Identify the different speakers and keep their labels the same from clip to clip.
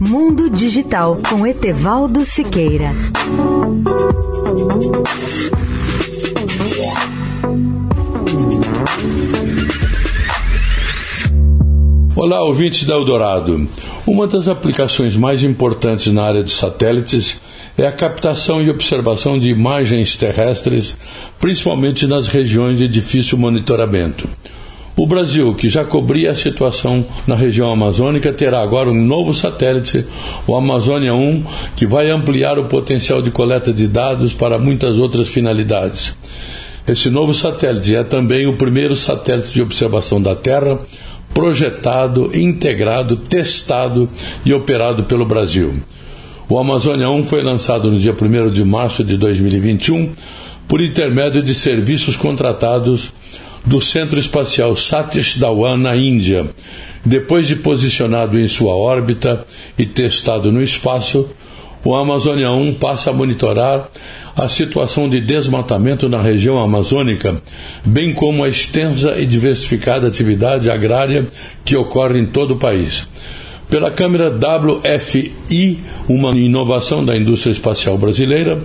Speaker 1: Mundo Digital com Etevaldo Siqueira.
Speaker 2: Olá, ouvintes da Eldorado. Uma das aplicações mais importantes na área de satélites é a captação e observação de imagens terrestres, principalmente nas regiões de difícil monitoramento. O Brasil, que já cobria a situação na região amazônica, terá agora um novo satélite, o Amazônia 1, que vai ampliar o potencial de coleta de dados para muitas outras finalidades. Esse novo satélite é também o primeiro satélite de observação da Terra projetado, integrado, testado e operado pelo Brasil. O Amazônia 1 foi lançado no dia 1 de março de 2021 por intermédio de serviços contratados do Centro Espacial Satish Dhawan, na Índia. Depois de posicionado em sua órbita e testado no espaço, o Amazônia 1 passa a monitorar a situação de desmatamento na região amazônica, bem como a extensa e diversificada atividade agrária que ocorre em todo o país. Pela câmera WFI, uma inovação da indústria espacial brasileira,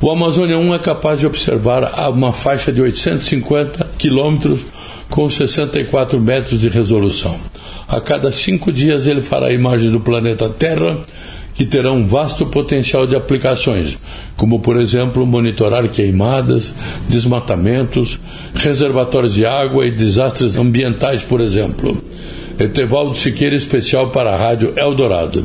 Speaker 2: o Amazônia 1 é capaz de observar uma faixa de 850 quilômetros com 64 metros de resolução. A cada cinco dias ele fará imagens do planeta Terra que terão um vasto potencial de aplicações, como, por exemplo, monitorar queimadas, desmatamentos, reservatórios de água e desastres ambientais, por exemplo. Etevaldo Siqueira, especial para a Rádio Eldorado.